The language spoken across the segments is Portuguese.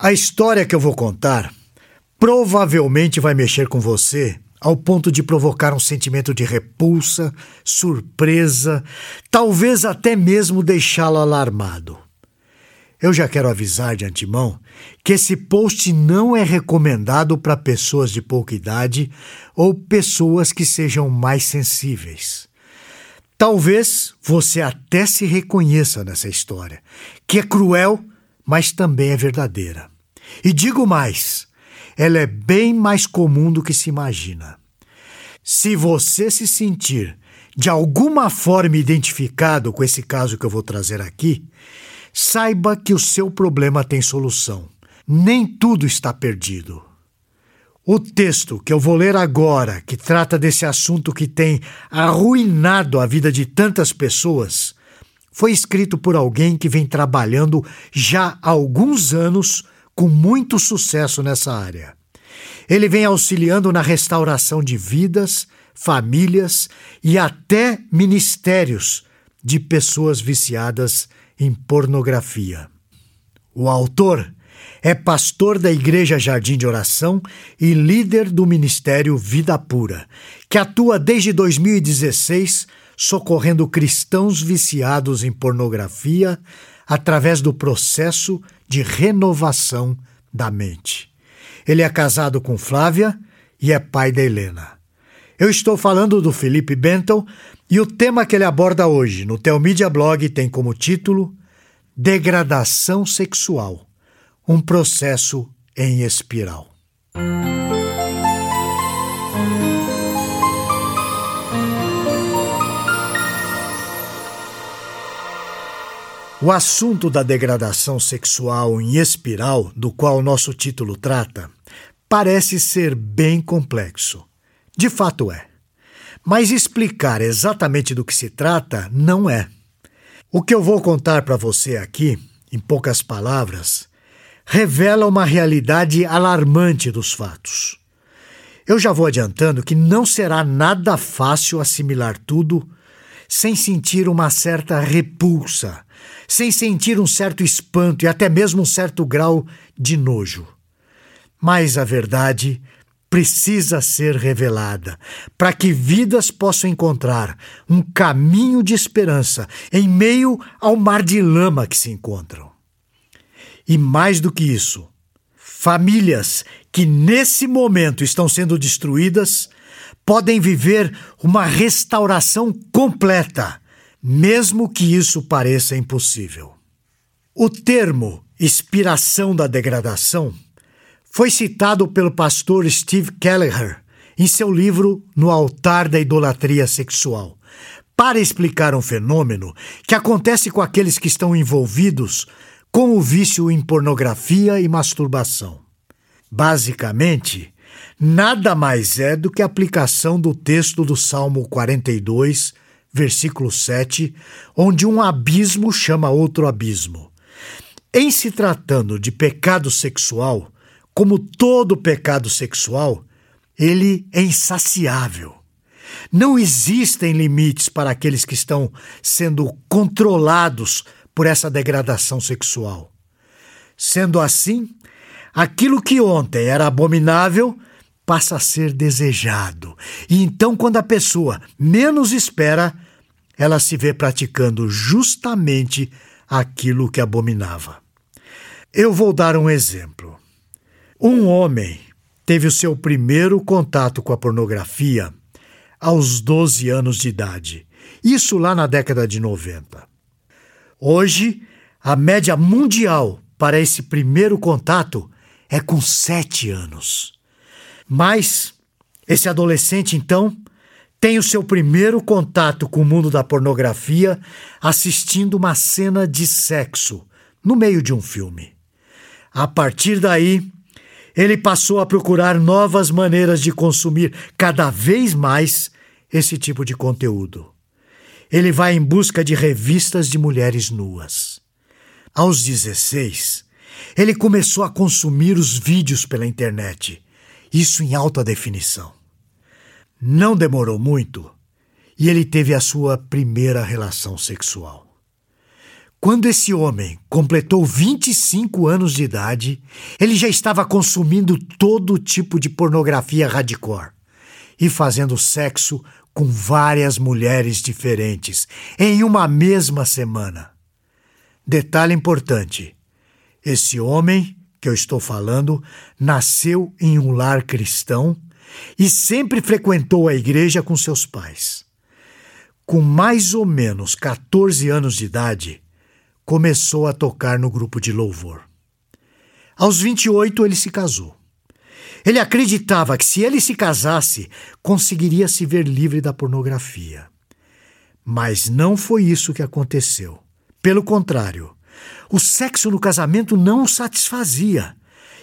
A história que eu vou contar provavelmente vai mexer com você ao ponto de provocar um sentimento de repulsa, surpresa, talvez até mesmo deixá-lo alarmado. Eu já quero avisar de antemão que esse post não é recomendado para pessoas de pouca idade ou pessoas que sejam mais sensíveis. Talvez você até se reconheça nessa história, que é cruel, mas também é verdadeira. E digo mais: ela é bem mais comum do que se imagina. Se você se sentir de alguma forma identificado com esse caso que eu vou trazer aqui, saiba que o seu problema tem solução. Nem tudo está perdido. O texto que eu vou ler agora, que trata desse assunto que tem arruinado a vida de tantas pessoas, foi escrito por alguém que vem trabalhando já há alguns anos com muito sucesso nessa área. Ele vem auxiliando na restauração de vidas, famílias e até ministérios de pessoas viciadas em pornografia. O autor é pastor da Igreja Jardim de Oração e líder do Ministério Vida Pura, que atua desde 2016 socorrendo cristãos viciados em pornografia através do processo de renovação da mente. Ele é casado com Flávia e é pai da Helena. Eu estou falando do Felipe Benton e o tema que ele aborda hoje no Telmídia Blog tem como título Degradação Sexual um processo em espiral. O assunto da degradação sexual em espiral, do qual nosso título trata, parece ser bem complexo. De fato é. Mas explicar exatamente do que se trata não é. O que eu vou contar para você aqui, em poucas palavras, revela uma realidade alarmante dos fatos. Eu já vou adiantando que não será nada fácil assimilar tudo sem sentir uma certa repulsa, sem sentir um certo espanto e até mesmo um certo grau de nojo. Mas a verdade precisa ser revelada para que vidas possam encontrar um caminho de esperança em meio ao mar de lama que se encontram. E mais do que isso, famílias que nesse momento estão sendo destruídas podem viver uma restauração completa, mesmo que isso pareça impossível. O termo inspiração da degradação foi citado pelo pastor Steve Kelleher em seu livro No Altar da Idolatria Sexual, para explicar um fenômeno que acontece com aqueles que estão envolvidos com o vício em pornografia e masturbação. Basicamente, nada mais é do que a aplicação do texto do Salmo 42, versículo 7, onde um abismo chama outro abismo. Em se tratando de pecado sexual, como todo pecado sexual, ele é insaciável. Não existem limites para aqueles que estão sendo controlados por essa degradação sexual. Sendo assim, aquilo que ontem era abominável passa a ser desejado. E então, quando a pessoa menos espera, ela se vê praticando justamente aquilo que abominava. Eu vou dar um exemplo. Um homem teve o seu primeiro contato com a pornografia aos 12 anos de idade, isso lá na década de 90. Hoje, a média mundial para esse primeiro contato é com sete anos. Mas esse adolescente, então, tem o seu primeiro contato com o mundo da pornografia assistindo uma cena de sexo no meio de um filme. A partir daí, ele passou a procurar novas maneiras de consumir cada vez mais esse tipo de conteúdo ele vai em busca de revistas de mulheres nuas. Aos 16, ele começou a consumir os vídeos pela internet, isso em alta definição. Não demorou muito e ele teve a sua primeira relação sexual. Quando esse homem completou 25 anos de idade, ele já estava consumindo todo tipo de pornografia hardcore e fazendo sexo com várias mulheres diferentes em uma mesma semana. Detalhe importante: esse homem que eu estou falando nasceu em um lar cristão e sempre frequentou a igreja com seus pais. Com mais ou menos 14 anos de idade, começou a tocar no grupo de louvor. Aos 28, ele se casou. Ele acreditava que se ele se casasse, conseguiria se ver livre da pornografia. Mas não foi isso que aconteceu. Pelo contrário, o sexo no casamento não o satisfazia.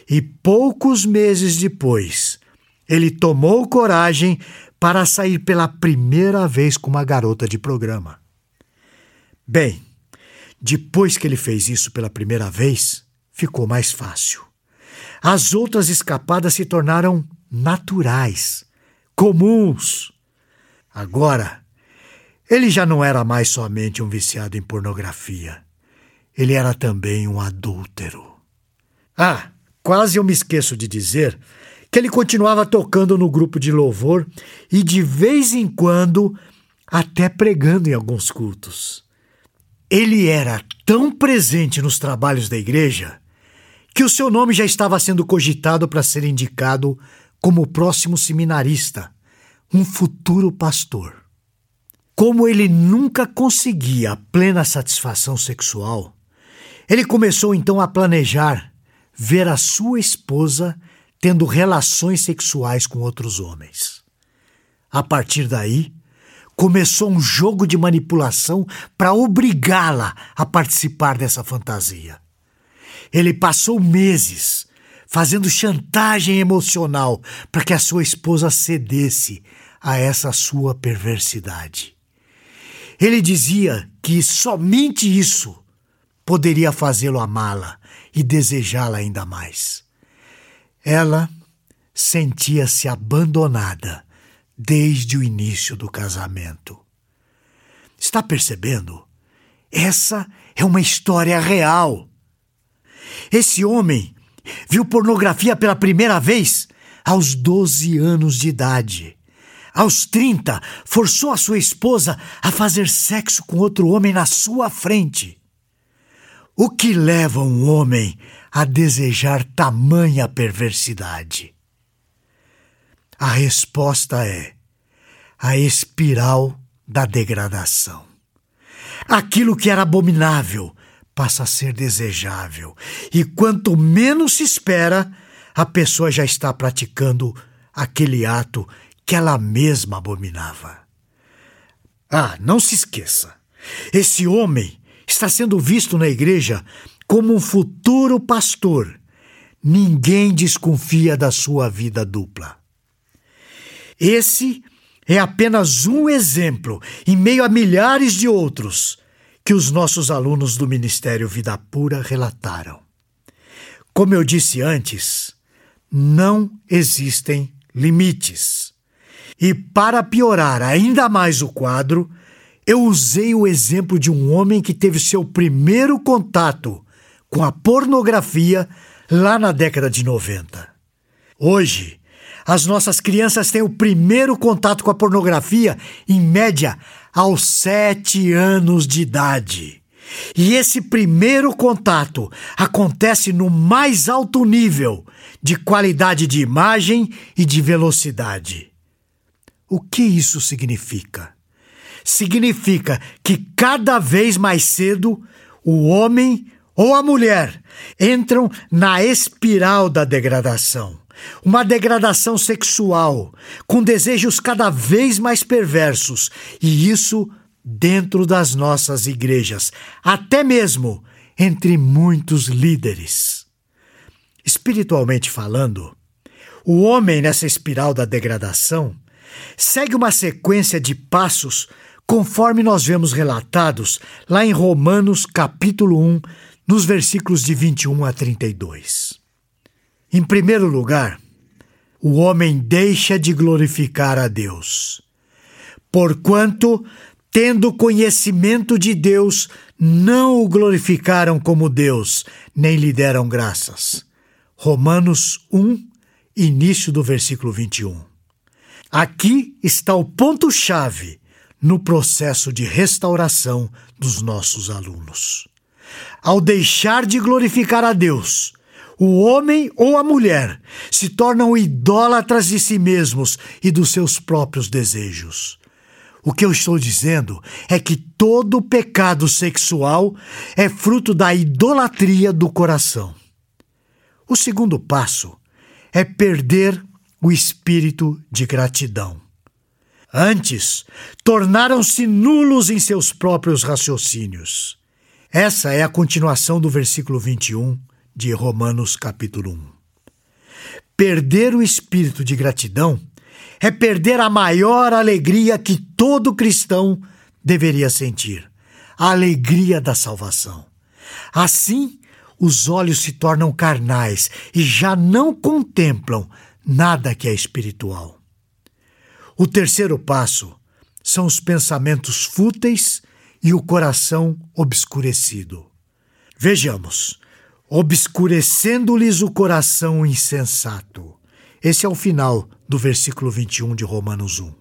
E poucos meses depois, ele tomou coragem para sair pela primeira vez com uma garota de programa. Bem, depois que ele fez isso pela primeira vez, ficou mais fácil. As outras escapadas se tornaram naturais, comuns. Agora, ele já não era mais somente um viciado em pornografia. Ele era também um adúltero. Ah, quase eu me esqueço de dizer que ele continuava tocando no grupo de louvor e de vez em quando até pregando em alguns cultos. Ele era tão presente nos trabalhos da igreja que o seu nome já estava sendo cogitado para ser indicado como o próximo seminarista, um futuro pastor. Como ele nunca conseguia a plena satisfação sexual, ele começou então a planejar ver a sua esposa tendo relações sexuais com outros homens. A partir daí, começou um jogo de manipulação para obrigá-la a participar dessa fantasia. Ele passou meses fazendo chantagem emocional para que a sua esposa cedesse a essa sua perversidade. Ele dizia que somente isso poderia fazê-lo amá-la e desejá-la ainda mais. Ela sentia-se abandonada desde o início do casamento. Está percebendo? Essa é uma história real. Esse homem viu pornografia pela primeira vez aos 12 anos de idade. Aos 30, forçou a sua esposa a fazer sexo com outro homem na sua frente. O que leva um homem a desejar tamanha perversidade? A resposta é a espiral da degradação. Aquilo que era abominável passa a ser desejável, e quanto menos se espera, a pessoa já está praticando aquele ato que ela mesma abominava. Ah, não se esqueça: esse homem está sendo visto na igreja como um futuro pastor. Ninguém desconfia da sua vida dupla. Esse é apenas um exemplo, em meio a milhares de outros, que os nossos alunos do Ministério Vida Pura relataram. Como eu disse antes, não existem limites. E para piorar ainda mais o quadro, eu usei o exemplo de um homem que teve seu primeiro contato com a pornografia lá na década de 90. Hoje, as nossas crianças têm o primeiro contato com a pornografia, em média, aos sete anos de idade. E esse primeiro contato acontece no mais alto nível de qualidade de imagem e de velocidade. O que isso significa? Significa que cada vez mais cedo o homem ou a mulher entram na espiral da degradação uma degradação sexual, com desejos cada vez mais perversos, e isso dentro das nossas igrejas, até mesmo entre muitos líderes. Espiritualmente falando, o homem nessa espiral da degradação segue uma sequência de passos conforme nós vemos relatados lá em Romanos capítulo 1, nos versículos de 21 a 32. Em primeiro lugar, o homem deixa de glorificar a Deus. Porquanto, tendo conhecimento de Deus, não o glorificaram como Deus, nem lhe deram graças. Romanos 1, início do versículo 21. Aqui está o ponto-chave no processo de restauração dos nossos alunos. Ao deixar de glorificar a Deus, o homem ou a mulher se tornam idólatras de si mesmos e dos seus próprios desejos. O que eu estou dizendo é que todo pecado sexual é fruto da idolatria do coração. O segundo passo é perder o espírito de gratidão. Antes, tornaram-se nulos em seus próprios raciocínios. Essa é a continuação do versículo 21 de Romanos, capítulo 1. Perder o espírito de gratidão é perder a maior alegria que todo cristão deveria sentir a alegria da salvação. Assim, os olhos se tornam carnais e já não contemplam nada que é espiritual. O terceiro passo são os pensamentos fúteis e o coração obscurecido. Vejamos, obscurecendo-lhes o coração insensato. Esse é o final do versículo 21 de Romanos 1.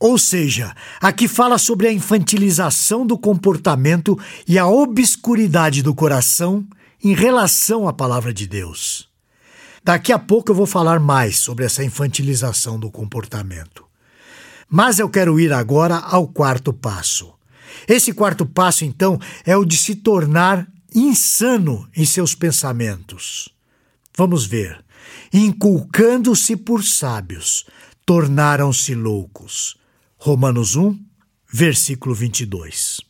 Ou seja, aqui fala sobre a infantilização do comportamento e a obscuridade do coração em relação à palavra de Deus. Daqui a pouco eu vou falar mais sobre essa infantilização do comportamento. Mas eu quero ir agora ao quarto passo. Esse quarto passo, então, é o de se tornar insano em seus pensamentos. Vamos ver. Inculcando-se por sábios, tornaram-se loucos. Romanos 1, versículo 22.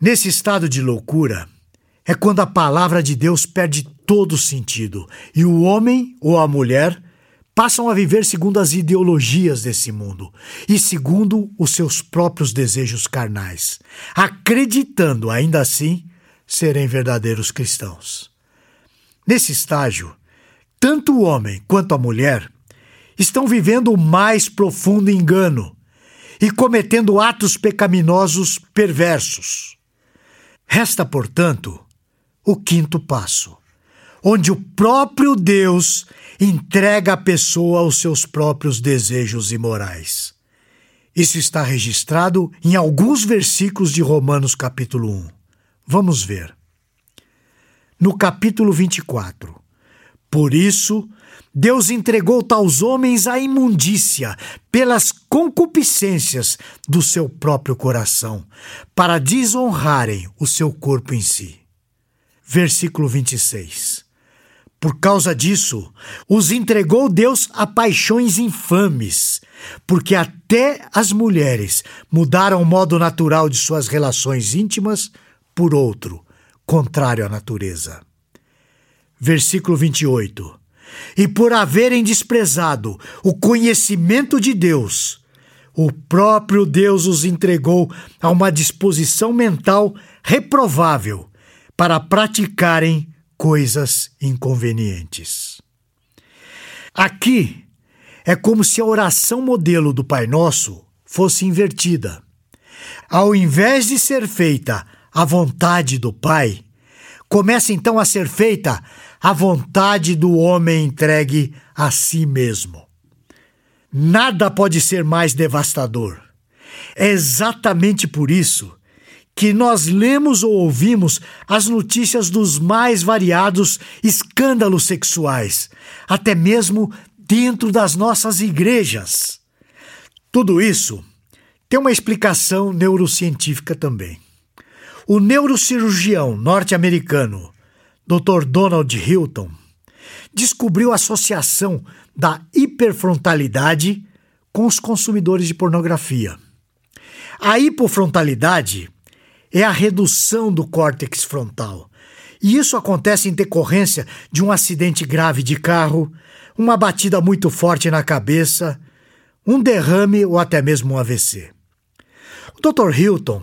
Nesse estado de loucura, é quando a palavra de Deus perde todo sentido e o homem ou a mulher passam a viver segundo as ideologias desse mundo e segundo os seus próprios desejos carnais, acreditando ainda assim serem verdadeiros cristãos. Nesse estágio, tanto o homem quanto a mulher estão vivendo o mais profundo engano e cometendo atos pecaminosos perversos. Resta, portanto, o quinto passo onde o próprio Deus entrega a pessoa aos seus próprios desejos imorais. Isso está registrado em alguns versículos de Romanos capítulo 1. Vamos ver. No capítulo 24. Por isso, Deus entregou tais homens à imundícia pelas concupiscências do seu próprio coração, para desonrarem o seu corpo em si. Versículo 26. Por causa disso, os entregou Deus a paixões infames, porque até as mulheres mudaram o modo natural de suas relações íntimas por outro, contrário à natureza. Versículo 28. E por haverem desprezado o conhecimento de Deus, o próprio Deus os entregou a uma disposição mental reprovável para praticarem coisas inconvenientes. Aqui é como se a oração modelo do Pai Nosso fosse invertida. Ao invés de ser feita a vontade do Pai, começa então a ser feita a vontade do homem entregue a si mesmo. Nada pode ser mais devastador. É exatamente por isso que nós lemos ou ouvimos as notícias dos mais variados escândalos sexuais, até mesmo dentro das nossas igrejas. Tudo isso tem uma explicação neurocientífica também. O neurocirurgião norte-americano Dr. Donald Hilton descobriu a associação da hiperfrontalidade com os consumidores de pornografia. A hipofrontalidade é a redução do córtex frontal. E isso acontece em decorrência de um acidente grave de carro, uma batida muito forte na cabeça, um derrame ou até mesmo um AVC. O Dr. Hilton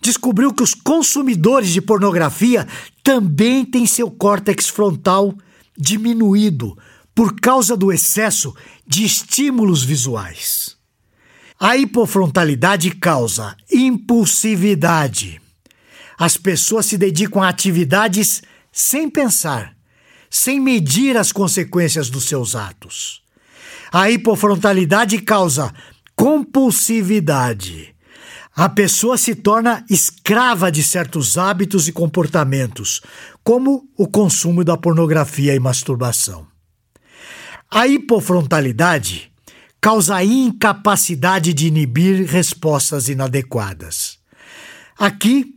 descobriu que os consumidores de pornografia também têm seu córtex frontal diminuído por causa do excesso de estímulos visuais. A hipofrontalidade causa impulsividade, As pessoas se dedicam a atividades sem pensar, sem medir as consequências dos seus atos. A hipofrontalidade causa compulsividade. A pessoa se torna escrava de certos hábitos e comportamentos, como o consumo da pornografia e masturbação. A hipofrontalidade causa incapacidade de inibir respostas inadequadas. Aqui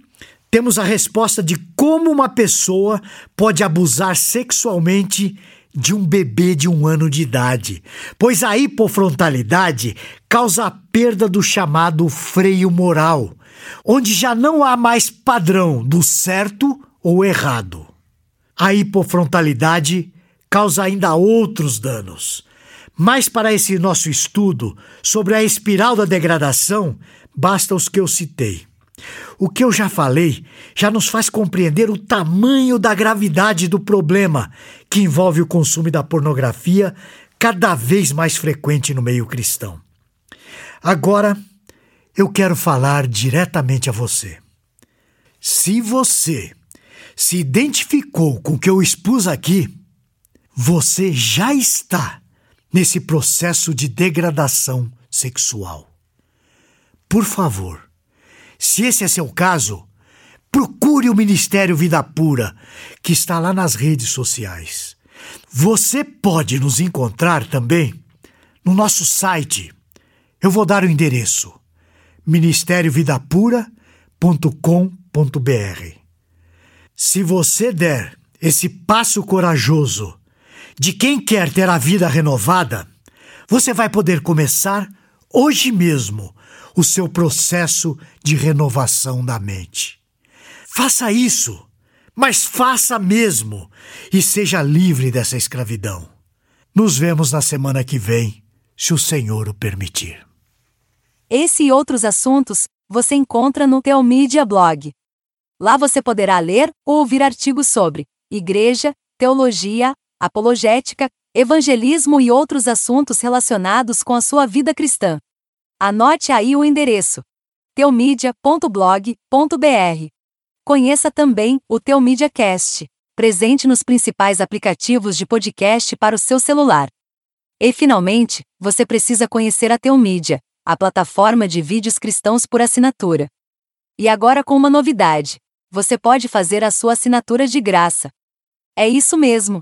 temos a resposta de como uma pessoa pode abusar sexualmente de um bebê de um ano de idade, pois a hipofrontalidade causa a perda do chamado freio moral, onde já não há mais padrão do certo ou errado. A hipofrontalidade causa ainda outros danos. Mas para esse nosso estudo sobre a espiral da degradação, basta os que eu citei. O que eu já falei já nos faz compreender o tamanho da gravidade do problema que envolve o consumo da pornografia cada vez mais frequente no meio cristão. Agora, eu quero falar diretamente a você. Se você se identificou com o que eu expus aqui, você já está nesse processo de degradação sexual. Por favor, se esse é seu caso, procure o Ministério Vida Pura, que está lá nas redes sociais. Você pode nos encontrar também no nosso site. Eu vou dar o endereço: ministériovidapura.com.br. Se você der esse passo corajoso de quem quer ter a vida renovada, você vai poder começar hoje mesmo o seu processo de renovação da mente. Faça isso, mas faça mesmo e seja livre dessa escravidão. Nos vemos na semana que vem, se o Senhor o permitir. Esse e outros assuntos você encontra no Teomídia Blog. Lá você poderá ler ou ouvir artigos sobre igreja, teologia, apologética, evangelismo e outros assuntos relacionados com a sua vida cristã. Anote aí o endereço: teomedia.blog.br. Conheça também o Teomídia Cast, presente nos principais aplicativos de podcast para o seu celular. E finalmente, você precisa conhecer a Teomídia, a plataforma de vídeos cristãos por assinatura. E agora com uma novidade: você pode fazer a sua assinatura de graça. É isso mesmo,